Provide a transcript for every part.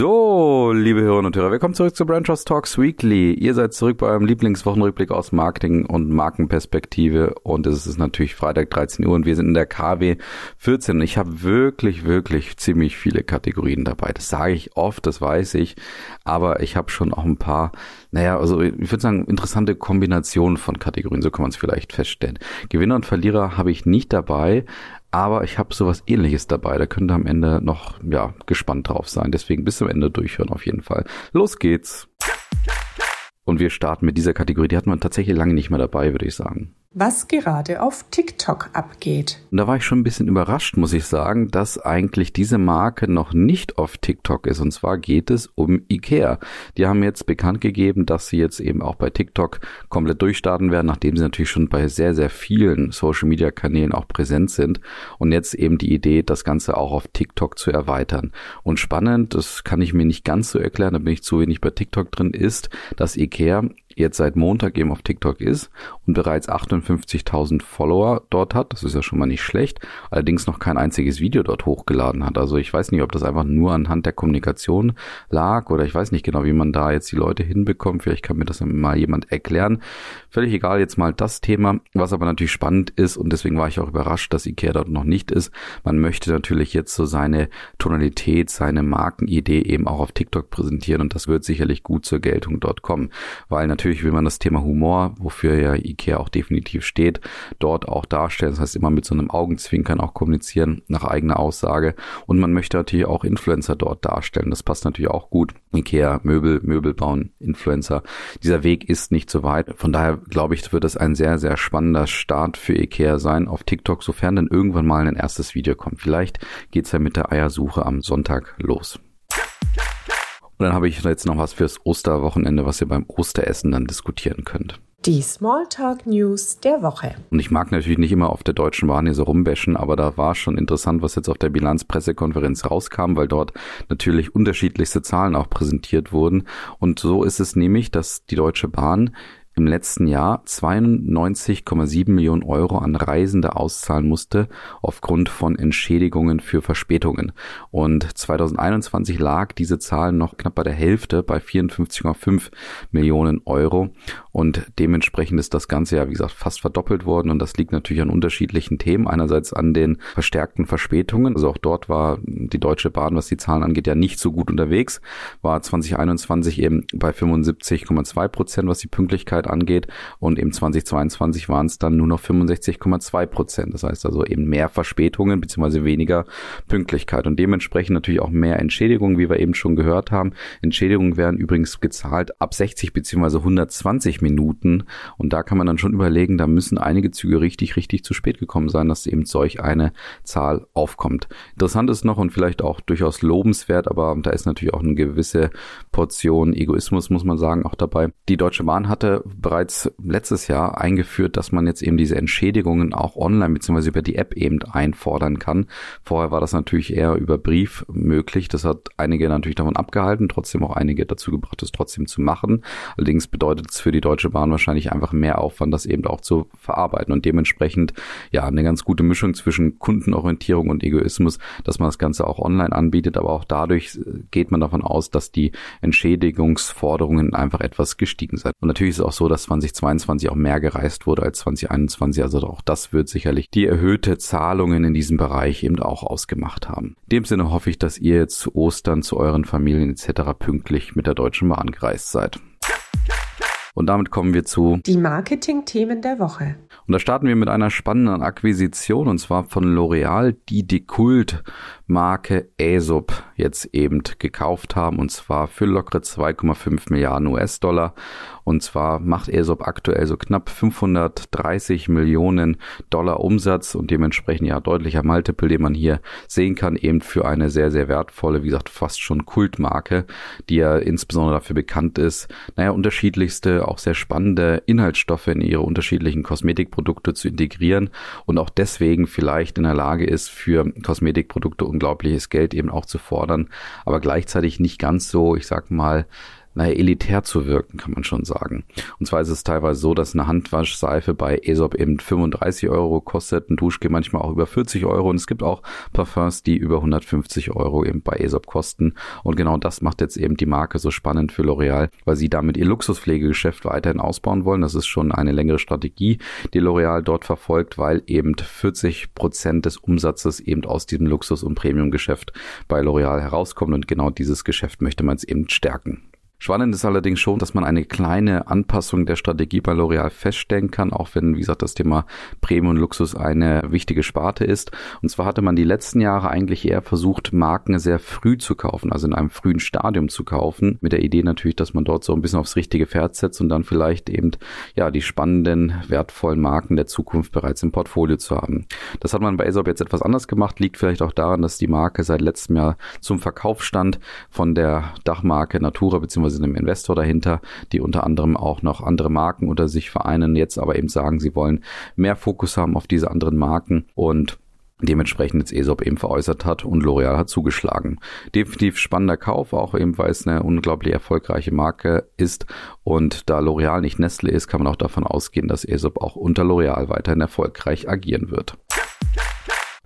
So, liebe Hörerinnen und Hörer, willkommen zurück zu Brand Trust Talks Weekly. Ihr seid zurück bei eurem Lieblingswochenrückblick aus Marketing und Markenperspektive und es ist natürlich Freitag 13 Uhr und wir sind in der KW 14. Ich habe wirklich, wirklich ziemlich viele Kategorien dabei. Das sage ich oft, das weiß ich, aber ich habe schon auch ein paar, naja, also ich würde sagen, interessante Kombinationen von Kategorien, so kann man es vielleicht feststellen. Gewinner und Verlierer habe ich nicht dabei, aber ich habe sowas ähnliches dabei. Da könnt ihr am Ende noch ja, gespannt drauf sein. Deswegen bis zum Ende durchhören auf jeden Fall. Los geht's. Und wir starten mit dieser Kategorie. Die hatten wir tatsächlich lange nicht mehr dabei, würde ich sagen was gerade auf TikTok abgeht. Und da war ich schon ein bisschen überrascht, muss ich sagen, dass eigentlich diese Marke noch nicht auf TikTok ist. Und zwar geht es um Ikea. Die haben jetzt bekannt gegeben, dass sie jetzt eben auch bei TikTok komplett durchstarten werden, nachdem sie natürlich schon bei sehr, sehr vielen Social-Media-Kanälen auch präsent sind. Und jetzt eben die Idee, das Ganze auch auf TikTok zu erweitern. Und spannend, das kann ich mir nicht ganz so erklären, da bin ich zu wenig bei TikTok drin, ist, dass Ikea jetzt seit Montag eben auf TikTok ist und bereits 58.000 Follower dort hat. Das ist ja schon mal nicht schlecht. Allerdings noch kein einziges Video dort hochgeladen hat. Also ich weiß nicht, ob das einfach nur anhand der Kommunikation lag oder ich weiß nicht genau, wie man da jetzt die Leute hinbekommt. Vielleicht kann mir das mal jemand erklären. Völlig egal jetzt mal das Thema. Was aber natürlich spannend ist und deswegen war ich auch überrascht, dass Ikea dort noch nicht ist. Man möchte natürlich jetzt so seine Tonalität, seine Markenidee eben auch auf TikTok präsentieren und das wird sicherlich gut zur Geltung dort kommen, weil natürlich natürlich will man das Thema Humor, wofür ja IKEA auch definitiv steht, dort auch darstellen. Das heißt, immer mit so einem Augenzwinkern auch kommunizieren nach eigener Aussage. Und man möchte natürlich auch Influencer dort darstellen. Das passt natürlich auch gut. IKEA, Möbel, Möbel bauen, Influencer. Dieser Weg ist nicht so weit. Von daher glaube ich, wird es ein sehr, sehr spannender Start für IKEA sein auf TikTok, sofern dann irgendwann mal ein erstes Video kommt. Vielleicht geht's ja mit der Eiersuche am Sonntag los. Und dann habe ich jetzt noch was fürs Osterwochenende, was ihr beim Osteressen dann diskutieren könnt. Die Smalltalk News der Woche. Und ich mag natürlich nicht immer auf der deutschen Bahn hier so rumbäschen, aber da war schon interessant, was jetzt auf der Bilanzpressekonferenz rauskam, weil dort natürlich unterschiedlichste Zahlen auch präsentiert wurden. Und so ist es nämlich, dass die Deutsche Bahn im letzten Jahr 92,7 Millionen Euro an Reisende auszahlen musste aufgrund von Entschädigungen für Verspätungen. Und 2021 lag diese Zahl noch knapp bei der Hälfte bei 54,5 Millionen Euro. Und dementsprechend ist das Ganze ja, wie gesagt, fast verdoppelt worden. Und das liegt natürlich an unterschiedlichen Themen. Einerseits an den verstärkten Verspätungen. Also auch dort war die Deutsche Bahn, was die Zahlen angeht, ja nicht so gut unterwegs. War 2021 eben bei 75,2 Prozent, was die Pünktlichkeit angeht. Und im 2022 waren es dann nur noch 65,2 Prozent. Das heißt also eben mehr Verspätungen beziehungsweise weniger Pünktlichkeit. Und dementsprechend natürlich auch mehr Entschädigungen, wie wir eben schon gehört haben. Entschädigungen werden übrigens gezahlt ab 60 beziehungsweise 120 Minuten. Und da kann man dann schon überlegen, da müssen einige Züge richtig, richtig zu spät gekommen sein, dass eben solch eine Zahl aufkommt. Interessant ist noch und vielleicht auch durchaus lobenswert, aber da ist natürlich auch eine gewisse Portion Egoismus, muss man sagen, auch dabei. Die Deutsche Bahn hatte bereits letztes Jahr eingeführt, dass man jetzt eben diese Entschädigungen auch online bzw. über die App eben einfordern kann. Vorher war das natürlich eher über Brief möglich. Das hat einige natürlich davon abgehalten, trotzdem auch einige dazu gebracht, es trotzdem zu machen. Allerdings bedeutet es für die Deutsche Bahn wahrscheinlich einfach mehr Aufwand, das eben auch zu verarbeiten und dementsprechend ja eine ganz gute Mischung zwischen Kundenorientierung und Egoismus, dass man das Ganze auch online anbietet, aber auch dadurch geht man davon aus, dass die Entschädigungsforderungen einfach etwas gestiegen sind. Und natürlich ist es auch so, dass 2022 auch mehr gereist wurde als 2021, also auch das wird sicherlich die erhöhte Zahlungen in diesem Bereich eben auch ausgemacht haben. In dem Sinne hoffe ich, dass ihr zu Ostern zu euren Familien etc. pünktlich mit der Deutschen Bahn gereist seid. Und damit kommen wir zu die Marketing-Themen der Woche. Und da starten wir mit einer spannenden Akquisition und zwar von L'Oreal, die die Kultmarke Aesop jetzt eben gekauft haben und zwar für lockere 2,5 Milliarden US-Dollar. Und zwar macht Aesop aktuell so knapp 530 Millionen Dollar Umsatz und dementsprechend ja deutlicher Multiple, den man hier sehen kann, eben für eine sehr, sehr wertvolle, wie gesagt, fast schon Kultmarke, die ja insbesondere dafür bekannt ist, naja, unterschiedlichste, auch sehr spannende Inhaltsstoffe in ihre unterschiedlichen Kosmetikprodukte zu integrieren und auch deswegen vielleicht in der Lage ist, für Kosmetikprodukte unglaubliches Geld eben auch zu fordern, aber gleichzeitig nicht ganz so, ich sag mal, naja, elitär zu wirken, kann man schon sagen. Und zwar ist es teilweise so, dass eine Handwaschseife bei Aesop eben 35 Euro kostet, ein Duschgel manchmal auch über 40 Euro und es gibt auch Parfums, die über 150 Euro eben bei Aesop kosten. Und genau das macht jetzt eben die Marke so spannend für L'Oreal, weil sie damit ihr Luxuspflegegeschäft weiterhin ausbauen wollen. Das ist schon eine längere Strategie, die L'Oreal dort verfolgt, weil eben 40 Prozent des Umsatzes eben aus diesem Luxus- und Premiumgeschäft bei L'Oreal herauskommt und genau dieses Geschäft möchte man jetzt eben stärken. Spannend ist allerdings schon, dass man eine kleine Anpassung der Strategie bei L'Oreal feststellen kann, auch wenn, wie gesagt, das Thema Premium und Luxus eine wichtige Sparte ist. Und zwar hatte man die letzten Jahre eigentlich eher versucht, Marken sehr früh zu kaufen, also in einem frühen Stadium zu kaufen, mit der Idee natürlich, dass man dort so ein bisschen aufs richtige Pferd setzt und dann vielleicht eben, ja, die spannenden, wertvollen Marken der Zukunft bereits im Portfolio zu haben. Das hat man bei Aesop jetzt etwas anders gemacht, liegt vielleicht auch daran, dass die Marke seit letztem Jahr zum Verkauf stand von der Dachmarke Natura bzw beziehungsweise einem Investor dahinter, die unter anderem auch noch andere Marken unter sich vereinen, jetzt aber eben sagen, sie wollen mehr Fokus haben auf diese anderen Marken und dementsprechend jetzt ESOP eben veräußert hat und L'Oreal hat zugeschlagen. Definitiv spannender Kauf, auch eben weil es eine unglaublich erfolgreiche Marke ist und da L'Oreal nicht Nestle ist, kann man auch davon ausgehen, dass ESOP auch unter L'Oreal weiterhin erfolgreich agieren wird.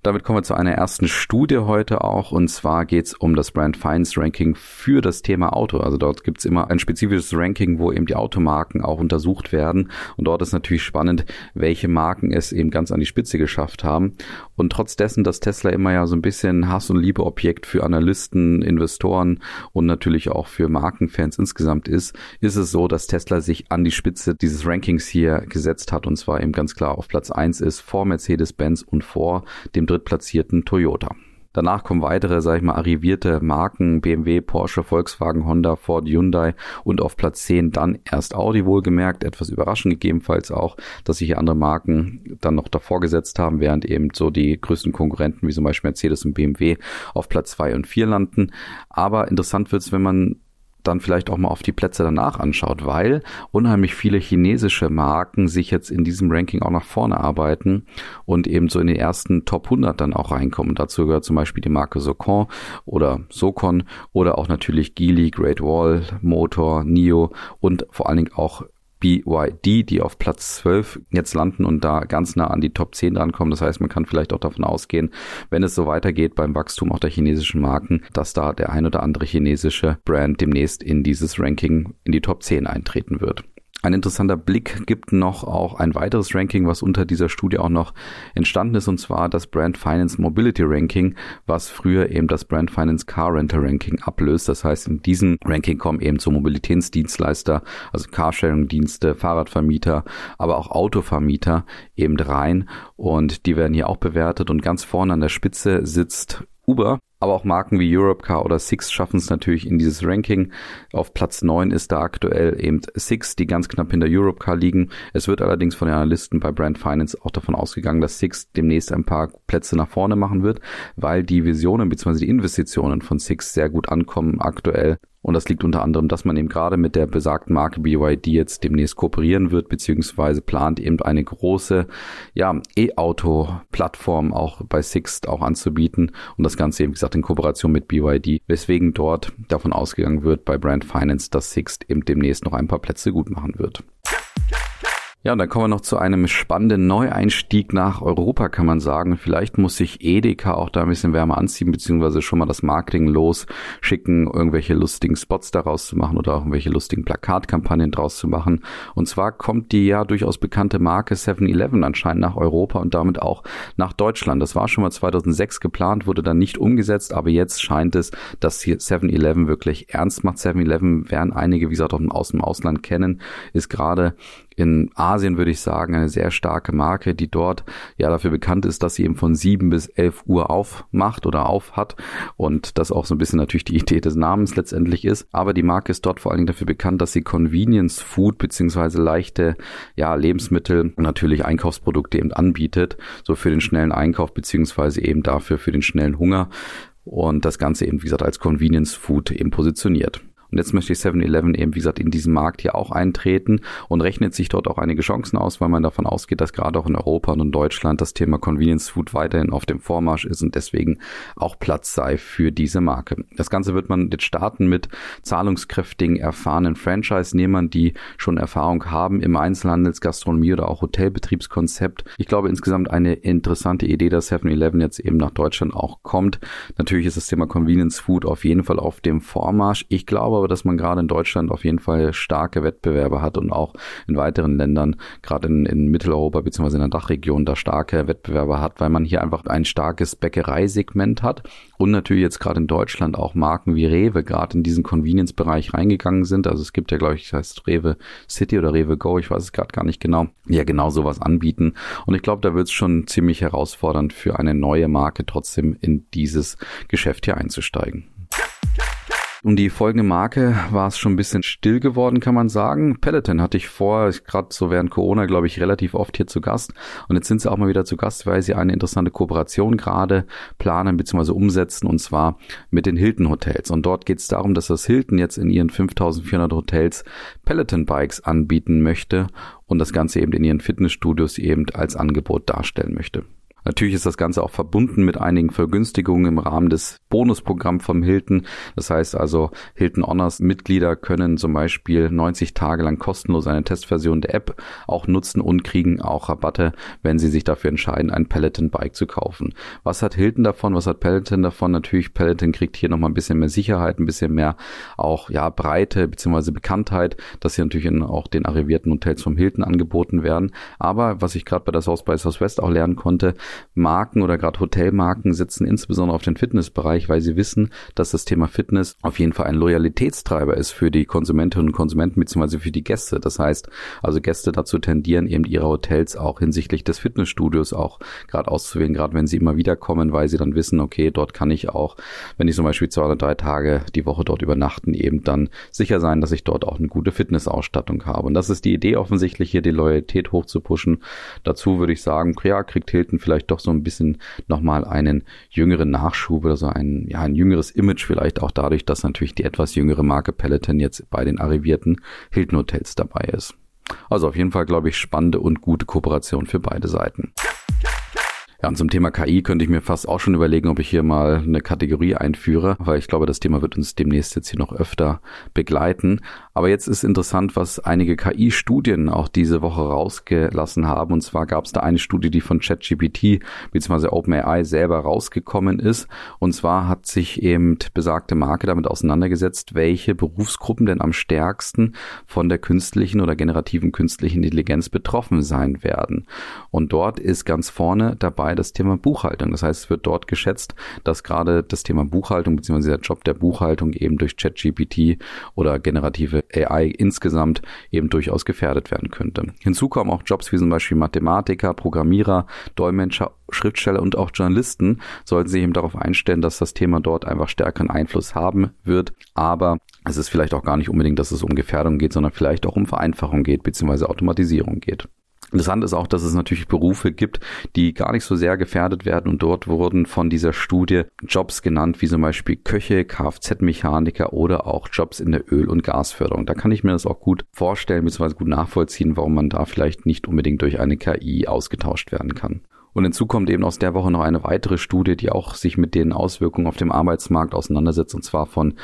Damit kommen wir zu einer ersten Studie heute auch und zwar geht es um das Brand Finance Ranking für das Thema Auto. Also dort gibt es immer ein spezifisches Ranking, wo eben die Automarken auch untersucht werden und dort ist natürlich spannend, welche Marken es eben ganz an die Spitze geschafft haben. Und trotz dessen, dass Tesla immer ja so ein bisschen Hass- und Liebeobjekt für Analysten, Investoren und natürlich auch für Markenfans insgesamt ist, ist es so, dass Tesla sich an die Spitze dieses Rankings hier gesetzt hat und zwar eben ganz klar auf Platz eins ist vor Mercedes-Benz und vor dem drittplatzierten Toyota. Danach kommen weitere, sag ich mal, arrivierte Marken, BMW, Porsche, Volkswagen, Honda, Ford, Hyundai und auf Platz 10 dann erst Audi wohlgemerkt. Etwas überraschend gegebenenfalls auch, dass sich hier andere Marken dann noch davor gesetzt haben, während eben so die größten Konkurrenten wie zum Beispiel Mercedes und BMW auf Platz 2 und 4 landen. Aber interessant wird es, wenn man dann vielleicht auch mal auf die Plätze danach anschaut, weil unheimlich viele chinesische Marken sich jetzt in diesem Ranking auch nach vorne arbeiten und eben so in den ersten Top 100 dann auch reinkommen. Dazu gehört zum Beispiel die Marke Socon oder Socon oder auch natürlich Geely, Great Wall, Motor, NIO und vor allen Dingen auch BYD, die auf Platz 12 jetzt landen und da ganz nah an die Top 10 drankommen. Das heißt, man kann vielleicht auch davon ausgehen, wenn es so weitergeht beim Wachstum auch der chinesischen Marken, dass da der ein oder andere chinesische Brand demnächst in dieses Ranking in die Top 10 eintreten wird. Ein interessanter Blick gibt noch auch ein weiteres Ranking, was unter dieser Studie auch noch entstanden ist, und zwar das Brand Finance Mobility Ranking, was früher eben das Brand Finance Car Rental Ranking ablöst. Das heißt, in diesem Ranking kommen eben so Mobilitätsdienstleister, also Carsharing-Dienste, Fahrradvermieter, aber auch Autovermieter eben rein. Und die werden hier auch bewertet. Und ganz vorne an der Spitze sitzt Uber aber auch Marken wie Europcar oder Six schaffen es natürlich in dieses Ranking. Auf Platz 9 ist da aktuell eben Six, die ganz knapp hinter Europcar liegen. Es wird allerdings von den Analysten bei Brand Finance auch davon ausgegangen, dass Six demnächst ein paar Plätze nach vorne machen wird, weil die Visionen bzw. die Investitionen von Six sehr gut ankommen aktuell und das liegt unter anderem, dass man eben gerade mit der besagten Marke BYD jetzt demnächst kooperieren wird, beziehungsweise plant eben eine große, ja, E-Auto-Plattform auch bei Sixt auch anzubieten und das Ganze eben, wie gesagt, in Kooperation mit BYD, weswegen dort davon ausgegangen wird bei Brand Finance, dass Sixt eben demnächst noch ein paar Plätze gut machen wird. Ja, und dann kommen wir noch zu einem spannenden Neueinstieg nach Europa, kann man sagen. Vielleicht muss sich Edeka auch da ein bisschen wärmer anziehen, beziehungsweise schon mal das Marketing losschicken, irgendwelche lustigen Spots daraus zu machen oder auch irgendwelche lustigen Plakatkampagnen draus zu machen. Und zwar kommt die ja durchaus bekannte Marke 7-Eleven anscheinend nach Europa und damit auch nach Deutschland. Das war schon mal 2006 geplant, wurde dann nicht umgesetzt, aber jetzt scheint es, dass hier 7-Eleven wirklich ernst macht. 7-Eleven werden einige, wie gesagt, auch aus dem Ausland kennen, ist gerade in Asien würde ich sagen eine sehr starke Marke, die dort ja dafür bekannt ist, dass sie eben von sieben bis elf Uhr aufmacht oder auf hat und das auch so ein bisschen natürlich die Idee des Namens letztendlich ist. Aber die Marke ist dort vor allen Dingen dafür bekannt, dass sie Convenience Food beziehungsweise leichte ja Lebensmittel und natürlich Einkaufsprodukte eben anbietet, so für den schnellen Einkauf beziehungsweise eben dafür für den schnellen Hunger und das Ganze eben wie gesagt als Convenience Food eben positioniert. Und jetzt möchte 7-Eleven eben, wie gesagt, in diesen Markt hier auch eintreten und rechnet sich dort auch einige Chancen aus, weil man davon ausgeht, dass gerade auch in Europa und in Deutschland das Thema Convenience Food weiterhin auf dem Vormarsch ist und deswegen auch Platz sei für diese Marke. Das Ganze wird man jetzt starten mit zahlungskräftigen, erfahrenen Franchise-Nehmern, die schon Erfahrung haben im Einzelhandels-, Gastronomie oder auch Hotelbetriebskonzept. Ich glaube insgesamt eine interessante Idee, dass 7-Eleven jetzt eben nach Deutschland auch kommt. Natürlich ist das Thema Convenience Food auf jeden Fall auf dem Vormarsch. Ich glaube aber, dass man gerade in Deutschland auf jeden Fall starke Wettbewerbe hat und auch in weiteren Ländern, gerade in, in Mitteleuropa bzw. in der Dachregion, da starke Wettbewerbe hat, weil man hier einfach ein starkes Bäckereisegment hat und natürlich jetzt gerade in Deutschland auch Marken wie Rewe gerade in diesen Convenience-Bereich reingegangen sind. Also es gibt ja, glaube ich, das heißt Rewe City oder Rewe Go, ich weiß es gerade gar nicht genau, ja genau sowas anbieten. Und ich glaube, da wird es schon ziemlich herausfordernd für eine neue Marke trotzdem in dieses Geschäft hier einzusteigen. Um die folgende Marke war es schon ein bisschen still geworden, kann man sagen. Peloton hatte ich vor, gerade so während Corona, glaube ich, relativ oft hier zu Gast. Und jetzt sind sie auch mal wieder zu Gast, weil sie eine interessante Kooperation gerade planen bzw. umsetzen und zwar mit den Hilton Hotels. Und dort geht es darum, dass das Hilton jetzt in ihren 5400 Hotels Peloton Bikes anbieten möchte und das Ganze eben in ihren Fitnessstudios eben als Angebot darstellen möchte. Natürlich ist das Ganze auch verbunden mit einigen Vergünstigungen im Rahmen des Bonusprogramms vom Hilton. Das heißt also, Hilton Honors Mitglieder können zum Beispiel 90 Tage lang kostenlos eine Testversion der App auch nutzen und kriegen auch Rabatte, wenn sie sich dafür entscheiden, ein Peloton Bike zu kaufen. Was hat Hilton davon? Was hat Peloton davon? Natürlich, Peloton kriegt hier nochmal ein bisschen mehr Sicherheit, ein bisschen mehr auch, ja, Breite bzw. Bekanntheit, dass hier natürlich in auch den arrivierten Hotels vom Hilton angeboten werden. Aber was ich gerade bei der South by Southwest auch lernen konnte, Marken oder gerade Hotelmarken sitzen insbesondere auf den Fitnessbereich, weil sie wissen, dass das Thema Fitness auf jeden Fall ein Loyalitätstreiber ist für die Konsumentinnen und Konsumenten bzw. für die Gäste. Das heißt, also Gäste dazu tendieren, eben ihre Hotels auch hinsichtlich des Fitnessstudios auch gerade auszuwählen, gerade wenn sie immer wieder kommen, weil sie dann wissen, okay, dort kann ich auch, wenn ich zum Beispiel zwei oder drei Tage die Woche dort übernachten, eben dann sicher sein, dass ich dort auch eine gute Fitnessausstattung habe. Und das ist die Idee offensichtlich hier, die Loyalität hochzupuschen. Dazu würde ich sagen, ja, kriegt Hilton vielleicht vielleicht doch so ein bisschen nochmal einen jüngeren Nachschub oder so ein, ja, ein jüngeres Image vielleicht auch dadurch, dass natürlich die etwas jüngere Marke Peloton jetzt bei den arrivierten Hilton Hotels dabei ist. Also auf jeden Fall, glaube ich, spannende und gute Kooperation für beide Seiten. Ja, und zum Thema KI könnte ich mir fast auch schon überlegen, ob ich hier mal eine Kategorie einführe, weil ich glaube, das Thema wird uns demnächst jetzt hier noch öfter begleiten. Aber jetzt ist interessant, was einige KI-Studien auch diese Woche rausgelassen haben. Und zwar gab es da eine Studie, die von ChatGPT bzw. OpenAI selber rausgekommen ist. Und zwar hat sich eben besagte Marke damit auseinandergesetzt, welche Berufsgruppen denn am stärksten von der künstlichen oder generativen künstlichen Intelligenz betroffen sein werden. Und dort ist ganz vorne dabei das Thema Buchhaltung. Das heißt, es wird dort geschätzt, dass gerade das Thema Buchhaltung bzw. der Job der Buchhaltung eben durch ChatGPT oder generative AI insgesamt eben durchaus gefährdet werden könnte. Hinzu kommen auch Jobs wie zum Beispiel Mathematiker, Programmierer, Dolmetscher, Schriftsteller und auch Journalisten sollten sich eben darauf einstellen, dass das Thema dort einfach stärkeren Einfluss haben wird. Aber es ist vielleicht auch gar nicht unbedingt, dass es um Gefährdung geht, sondern vielleicht auch um Vereinfachung geht, beziehungsweise Automatisierung geht. Interessant ist auch, dass es natürlich Berufe gibt, die gar nicht so sehr gefährdet werden und dort wurden von dieser Studie Jobs genannt, wie zum Beispiel Köche, Kfz-Mechaniker oder auch Jobs in der Öl- und Gasförderung. Da kann ich mir das auch gut vorstellen, bzw. gut nachvollziehen, warum man da vielleicht nicht unbedingt durch eine KI ausgetauscht werden kann. Und hinzu kommt eben aus der Woche noch eine weitere Studie, die auch sich mit den Auswirkungen auf dem Arbeitsmarkt auseinandersetzt, und zwar von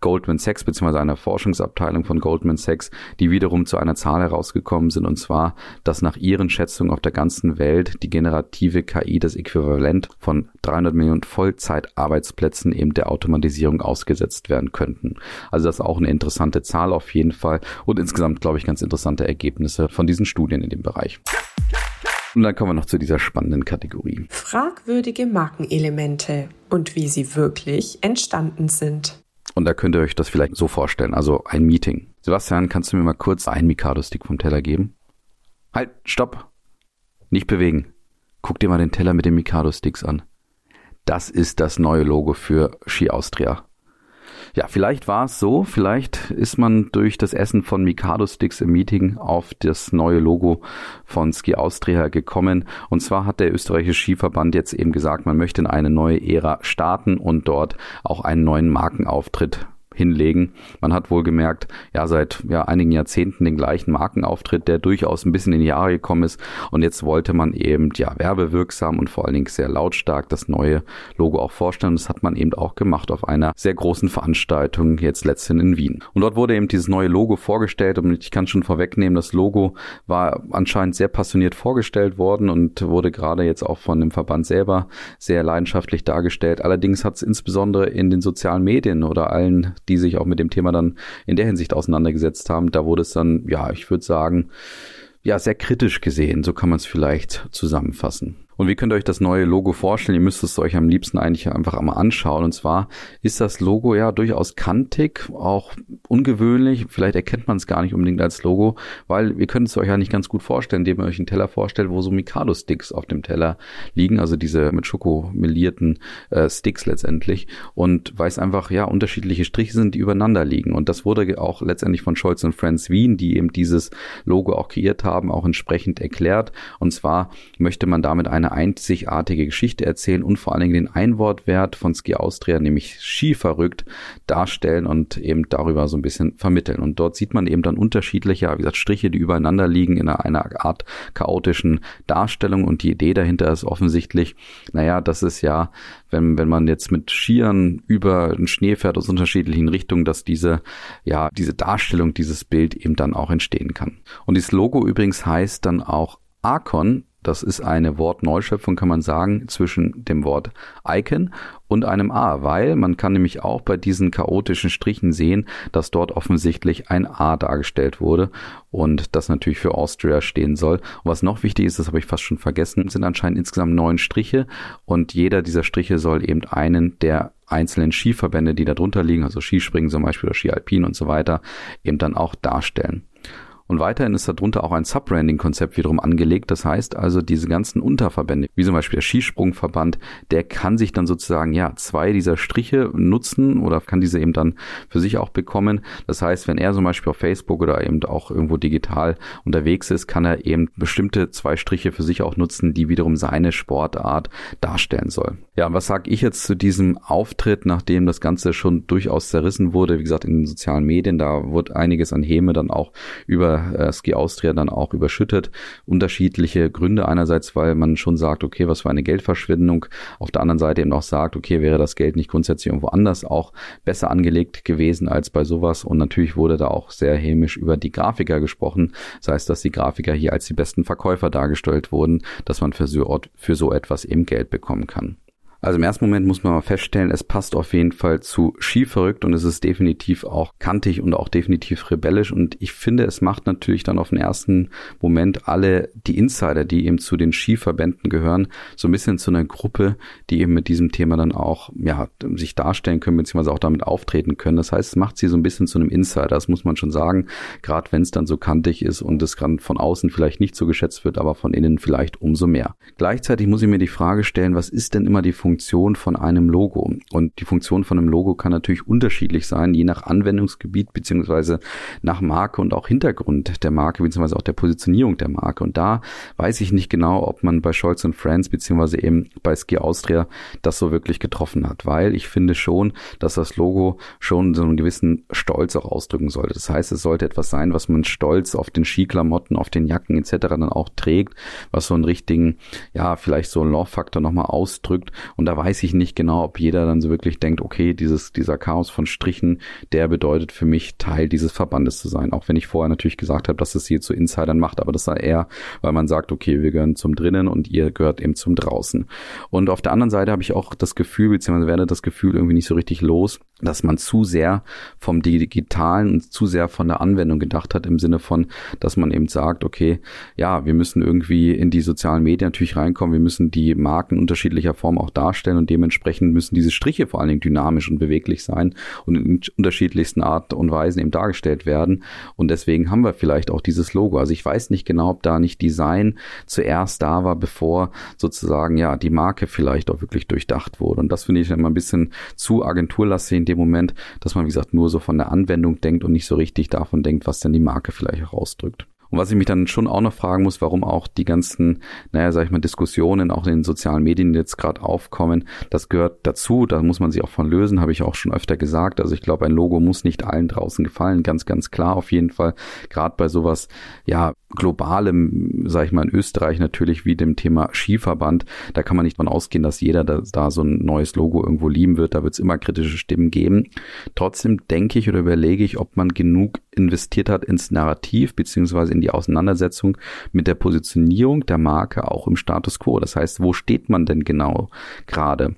Goldman Sachs beziehungsweise einer Forschungsabteilung von Goldman Sachs, die wiederum zu einer Zahl herausgekommen sind, und zwar, dass nach ihren Schätzungen auf der ganzen Welt die generative KI das Äquivalent von 300 Millionen Vollzeitarbeitsplätzen eben der Automatisierung ausgesetzt werden könnten. Also das ist auch eine interessante Zahl auf jeden Fall und insgesamt, glaube ich, ganz interessante Ergebnisse von diesen Studien in dem Bereich. Und dann kommen wir noch zu dieser spannenden Kategorie. Fragwürdige Markenelemente und wie sie wirklich entstanden sind. Und da könnt ihr euch das vielleicht so vorstellen, also ein Meeting. Sebastian, kannst du mir mal kurz einen Mikado-Stick vom Teller geben? Halt, stopp! Nicht bewegen. Guck dir mal den Teller mit den Mikado-Sticks an. Das ist das neue Logo für Ski Austria. Ja, vielleicht war es so, vielleicht ist man durch das Essen von Mikado Sticks im Meeting auf das neue Logo von Ski Austria gekommen. Und zwar hat der österreichische Skiverband jetzt eben gesagt, man möchte in eine neue Ära starten und dort auch einen neuen Markenauftritt hinlegen. Man hat wohl gemerkt, ja, seit ja, einigen Jahrzehnten den gleichen Markenauftritt, der durchaus ein bisschen in die Jahre gekommen ist. Und jetzt wollte man eben ja werbewirksam und vor allen Dingen sehr lautstark das neue Logo auch vorstellen. Das hat man eben auch gemacht auf einer sehr großen Veranstaltung jetzt letztens in Wien. Und dort wurde eben dieses neue Logo vorgestellt und ich kann schon vorwegnehmen, das Logo war anscheinend sehr passioniert vorgestellt worden und wurde gerade jetzt auch von dem Verband selber sehr leidenschaftlich dargestellt. Allerdings hat es insbesondere in den sozialen Medien oder allen die sich auch mit dem Thema dann in der Hinsicht auseinandergesetzt haben. Da wurde es dann, ja, ich würde sagen, ja, sehr kritisch gesehen. So kann man es vielleicht zusammenfassen. Und wie könnt ihr euch das neue Logo vorstellen? Ihr müsst es euch am liebsten eigentlich einfach einmal anschauen. Und zwar ist das Logo ja durchaus kantig, auch ungewöhnlich. Vielleicht erkennt man es gar nicht unbedingt als Logo, weil ihr könnt es euch ja nicht ganz gut vorstellen, indem ihr euch einen Teller vorstellt, wo so Mikado-Sticks auf dem Teller liegen, also diese mit Schoko melierten äh, Sticks letztendlich. Und weil es einfach ja unterschiedliche Striche sind, die übereinander liegen. Und das wurde auch letztendlich von Scholz und Friends Wien, die eben dieses Logo auch kreiert haben, auch entsprechend erklärt. Und zwar möchte man damit eine eine einzigartige Geschichte erzählen und vor allen Dingen den Einwortwert von Ski Austria, nämlich skiverrückt, darstellen und eben darüber so ein bisschen vermitteln. Und dort sieht man eben dann unterschiedliche, wie gesagt, Striche, die übereinander liegen in einer Art chaotischen Darstellung und die Idee dahinter ist offensichtlich, naja, das ist ja, wenn, wenn man jetzt mit Skiern über den Schnee fährt aus unterschiedlichen Richtungen, dass diese, ja, diese Darstellung, dieses Bild eben dann auch entstehen kann. Und dieses Logo übrigens heißt dann auch Archon, das ist eine Wortneuschöpfung, kann man sagen, zwischen dem Wort Icon und einem A, weil man kann nämlich auch bei diesen chaotischen Strichen sehen, dass dort offensichtlich ein A dargestellt wurde und das natürlich für Austria stehen soll. Und was noch wichtig ist, das habe ich fast schon vergessen, sind anscheinend insgesamt neun Striche und jeder dieser Striche soll eben einen der einzelnen Skiverbände, die da drunter liegen, also Skispringen zum Beispiel oder Ski Alpin und so weiter, eben dann auch darstellen. Und weiterhin ist darunter auch ein Subbranding-Konzept wiederum angelegt. Das heißt also, diese ganzen Unterverbände, wie zum Beispiel der Skisprungverband, der kann sich dann sozusagen, ja, zwei dieser Striche nutzen oder kann diese eben dann für sich auch bekommen. Das heißt, wenn er zum Beispiel auf Facebook oder eben auch irgendwo digital unterwegs ist, kann er eben bestimmte zwei Striche für sich auch nutzen, die wiederum seine Sportart darstellen soll. Ja, was sage ich jetzt zu diesem Auftritt, nachdem das Ganze schon durchaus zerrissen wurde? Wie gesagt, in den sozialen Medien, da wurde einiges an Häme dann auch über äh, Ski Austria dann auch überschüttet. Unterschiedliche Gründe. Einerseits, weil man schon sagt, okay, was für eine Geldverschwendung. Auf der anderen Seite eben auch sagt, okay, wäre das Geld nicht grundsätzlich irgendwo anders auch besser angelegt gewesen als bei sowas. Und natürlich wurde da auch sehr hämisch über die Grafiker gesprochen. Das heißt, dass die Grafiker hier als die besten Verkäufer dargestellt wurden, dass man für so, für so etwas eben Geld bekommen kann. Also im ersten Moment muss man mal feststellen, es passt auf jeden Fall zu skiverrückt und es ist definitiv auch kantig und auch definitiv rebellisch und ich finde, es macht natürlich dann auf den ersten Moment alle die Insider, die eben zu den Skiverbänden gehören, so ein bisschen zu einer Gruppe, die eben mit diesem Thema dann auch, ja, sich darstellen können, beziehungsweise auch damit auftreten können. Das heißt, es macht sie so ein bisschen zu einem Insider, das muss man schon sagen, gerade wenn es dann so kantig ist und es gerade von außen vielleicht nicht so geschätzt wird, aber von innen vielleicht umso mehr. Gleichzeitig muss ich mir die Frage stellen, was ist denn immer die Funktion Funktion von einem Logo. Und die Funktion von einem Logo kann natürlich unterschiedlich sein, je nach Anwendungsgebiet beziehungsweise nach Marke und auch Hintergrund der Marke beziehungsweise auch der Positionierung der Marke. Und da weiß ich nicht genau, ob man bei Scholz Friends beziehungsweise eben bei Ski Austria das so wirklich getroffen hat, weil ich finde schon, dass das Logo schon so einen gewissen Stolz auch ausdrücken sollte. Das heißt, es sollte etwas sein, was man stolz auf den Skiklamotten, auf den Jacken etc. dann auch trägt, was so einen richtigen, ja, vielleicht so einen Love-Faktor nochmal ausdrückt und da weiß ich nicht genau, ob jeder dann so wirklich denkt, okay, dieses, dieser Chaos von Strichen, der bedeutet für mich Teil dieses Verbandes zu sein. Auch wenn ich vorher natürlich gesagt habe, dass es hier zu Insidern macht, aber das sei eher, weil man sagt, okay, wir gehören zum drinnen und ihr gehört eben zum draußen. Und auf der anderen Seite habe ich auch das Gefühl, beziehungsweise werde das Gefühl irgendwie nicht so richtig los, dass man zu sehr vom Digitalen und zu sehr von der Anwendung gedacht hat, im Sinne von, dass man eben sagt, okay, ja, wir müssen irgendwie in die sozialen Medien natürlich reinkommen, wir müssen die Marken unterschiedlicher Form auch darstellen und dementsprechend müssen diese Striche vor allen Dingen dynamisch und beweglich sein und in unterschiedlichsten Art und Weisen eben dargestellt werden. Und deswegen haben wir vielleicht auch dieses Logo. Also ich weiß nicht genau, ob da nicht Design zuerst da war, bevor sozusagen ja die Marke vielleicht auch wirklich durchdacht wurde. Und das finde ich immer ein bisschen zu agenturlastig dem Moment, dass man, wie gesagt, nur so von der Anwendung denkt und nicht so richtig davon denkt, was denn die Marke vielleicht auch ausdrückt. Und was ich mich dann schon auch noch fragen muss, warum auch die ganzen, naja, sag ich mal, Diskussionen auch in den sozialen Medien jetzt gerade aufkommen, das gehört dazu, da muss man sich auch von lösen, habe ich auch schon öfter gesagt. Also ich glaube, ein Logo muss nicht allen draußen gefallen, ganz, ganz klar auf jeden Fall. Gerade bei sowas, ja, globalem, sag ich mal, in Österreich natürlich wie dem Thema Skiverband, da kann man nicht von ausgehen, dass jeder da, da so ein neues Logo irgendwo lieben wird. Da wird es immer kritische Stimmen geben. Trotzdem denke ich oder überlege ich, ob man genug investiert hat ins Narrativ beziehungsweise in die Auseinandersetzung mit der Positionierung der Marke auch im Status quo. Das heißt, wo steht man denn genau gerade?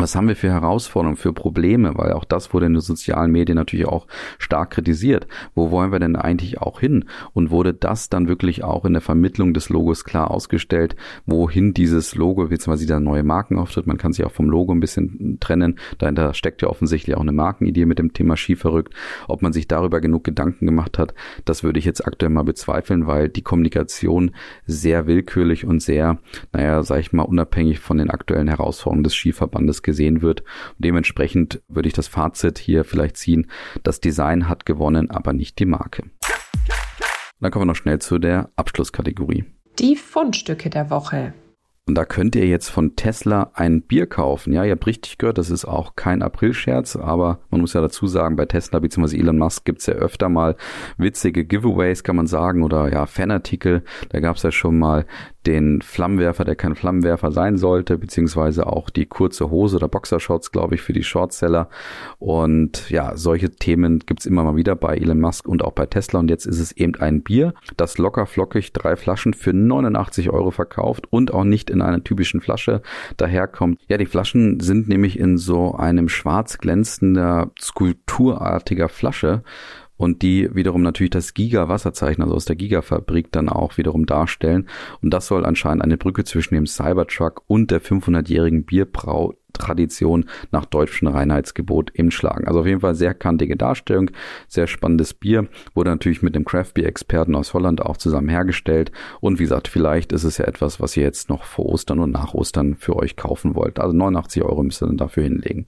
Was haben wir für Herausforderungen, für Probleme, weil auch das wurde in den sozialen Medien natürlich auch stark kritisiert. Wo wollen wir denn eigentlich auch hin? Und wurde das dann wirklich auch in der Vermittlung des Logos klar ausgestellt, wohin dieses Logo, beziehungsweise dieser neue Markenauftritt, man kann sich auch vom Logo ein bisschen trennen, dahinter steckt ja offensichtlich auch eine Markenidee mit dem Thema Skiverrückt. Ob man sich darüber genug Gedanken gemacht hat, das würde ich jetzt aktuell mal bezweifeln, weil die Kommunikation sehr willkürlich und sehr, naja, sag ich mal, unabhängig von den aktuellen Herausforderungen des Skiverbandes gesehen wird. Und dementsprechend würde ich das Fazit hier vielleicht ziehen, das Design hat gewonnen, aber nicht die Marke. dann kommen wir noch schnell zu der Abschlusskategorie. Die Fundstücke der Woche. Und da könnt ihr jetzt von Tesla ein Bier kaufen. Ja, ihr habt richtig gehört, das ist auch kein Aprilscherz, aber man muss ja dazu sagen, bei Tesla bzw. Elon Musk gibt's ja öfter mal witzige Giveaways, kann man sagen, oder ja, Fanartikel. Da gab's ja schon mal den Flammenwerfer, der kein Flammenwerfer sein sollte, beziehungsweise auch die kurze Hose oder Boxershorts, glaube ich, für die Shortseller. Und ja, solche Themen gibt's immer mal wieder bei Elon Musk und auch bei Tesla. Und jetzt ist es eben ein Bier, das locker flockig drei Flaschen für 89 Euro verkauft und auch nicht in einer typischen Flasche daherkommt. Ja, die Flaschen sind nämlich in so einem schwarz glänzender, skulpturartiger Flasche und die wiederum natürlich das Giga-Wasserzeichen, also aus der Giga-Fabrik dann auch wiederum darstellen. Und das soll anscheinend eine Brücke zwischen dem Cybertruck und der 500-jährigen Bierbrau Tradition nach deutschem Reinheitsgebot im Schlagen. Also auf jeden Fall sehr kantige Darstellung, sehr spannendes Bier, wurde natürlich mit dem Craft Beer Experten aus Holland auch zusammen hergestellt und wie gesagt, vielleicht ist es ja etwas, was ihr jetzt noch vor Ostern und nach Ostern für euch kaufen wollt. Also 89 Euro müsst ihr dann dafür hinlegen.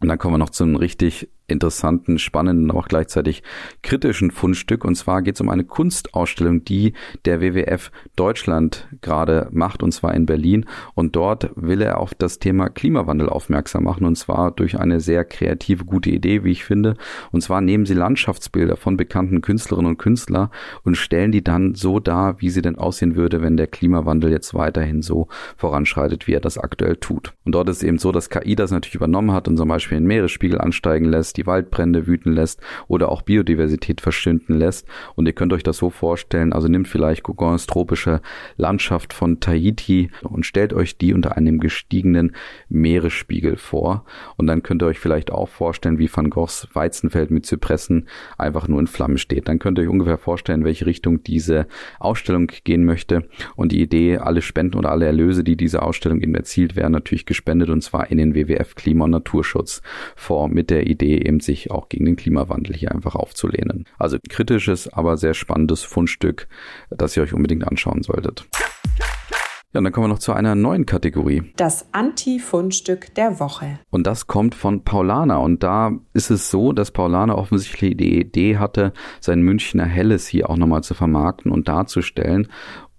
Und dann kommen wir noch zu einem richtig interessanten, spannenden, aber auch gleichzeitig kritischen Fundstück. Und zwar geht es um eine Kunstausstellung, die der WWF Deutschland gerade macht, und zwar in Berlin. Und dort will er auf das Thema Klimawandel aufmerksam machen, und zwar durch eine sehr kreative, gute Idee, wie ich finde. Und zwar nehmen sie Landschaftsbilder von bekannten Künstlerinnen und Künstlern und stellen die dann so dar, wie sie denn aussehen würde, wenn der Klimawandel jetzt weiterhin so voranschreitet, wie er das aktuell tut. Und dort ist eben so, dass KI das natürlich übernommen hat und zum Beispiel den Meeresspiegel ansteigen lässt, die Waldbrände wüten lässt oder auch Biodiversität verschwinden lässt. Und ihr könnt euch das so vorstellen, also nimmt vielleicht Gauguins tropische Landschaft von Tahiti und stellt euch die unter einem gestiegenen Meeresspiegel vor. Und dann könnt ihr euch vielleicht auch vorstellen, wie Van Goghs Weizenfeld mit Zypressen einfach nur in Flammen steht. Dann könnt ihr euch ungefähr vorstellen, in welche Richtung diese Ausstellung gehen möchte. Und die Idee, alle Spenden oder alle Erlöse, die diese Ausstellung eben erzielt, werden natürlich gespendet und zwar in den WWF Klima- und Naturschutzfonds mit der Idee, eben sich auch gegen den Klimawandel hier einfach aufzulehnen. Also kritisches, aber sehr spannendes Fundstück, das ihr euch unbedingt anschauen solltet. Ja, und dann kommen wir noch zu einer neuen Kategorie. Das Anti-Fundstück der Woche. Und das kommt von Paulana. Und da ist es so, dass Paulana offensichtlich die Idee hatte, sein Münchner Helles hier auch nochmal zu vermarkten und darzustellen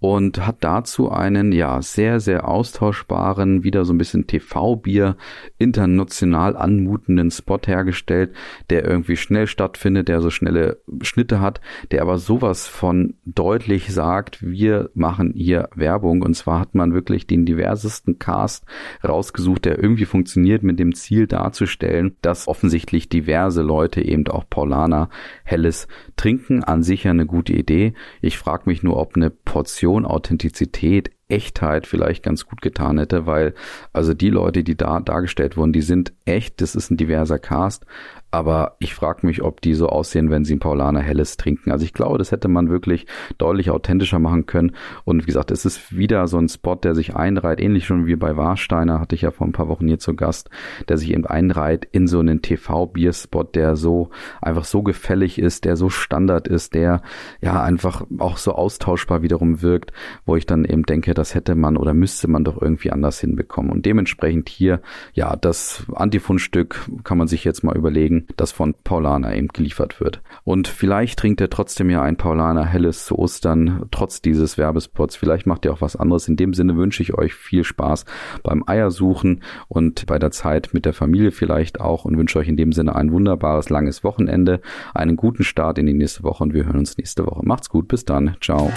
und hat dazu einen ja sehr sehr austauschbaren wieder so ein bisschen TV-Bier international anmutenden Spot hergestellt, der irgendwie schnell stattfindet, der so schnelle Schnitte hat, der aber sowas von deutlich sagt, wir machen hier Werbung und zwar hat man wirklich den diversesten Cast rausgesucht, der irgendwie funktioniert mit dem Ziel darzustellen, dass offensichtlich diverse Leute eben auch Paulaner helles trinken, an sich ja eine gute Idee. Ich frage mich nur, ob eine Portion Emotion, Authentizität, Echtheit vielleicht ganz gut getan hätte, weil also die Leute, die da dargestellt wurden, die sind echt, das ist ein diverser Cast, aber ich frage mich, ob die so aussehen, wenn sie ein Paulaner Helles trinken. Also ich glaube, das hätte man wirklich deutlich authentischer machen können. Und wie gesagt, es ist wieder so ein Spot, der sich einreiht, ähnlich schon wie bei Warsteiner, hatte ich ja vor ein paar Wochen hier zu Gast, der sich eben einreiht in so einen TV-Bierspot, der so einfach so gefällig ist, der so Standard ist, der ja einfach auch so austauschbar wiederum wirkt, wo ich dann eben denke, das hätte man oder müsste man doch irgendwie anders hinbekommen. Und dementsprechend hier, ja, das Antifundstück kann man sich jetzt mal überlegen, Ding, das von Paulaner eben geliefert wird. Und vielleicht trinkt er trotzdem ja ein Paulaner Helles zu Ostern, trotz dieses Werbespots. Vielleicht macht ihr auch was anderes. In dem Sinne wünsche ich euch viel Spaß beim Eiersuchen und bei der Zeit mit der Familie vielleicht auch und wünsche euch in dem Sinne ein wunderbares, langes Wochenende, einen guten Start in die nächste Woche und wir hören uns nächste Woche. Macht's gut, bis dann. Ciao.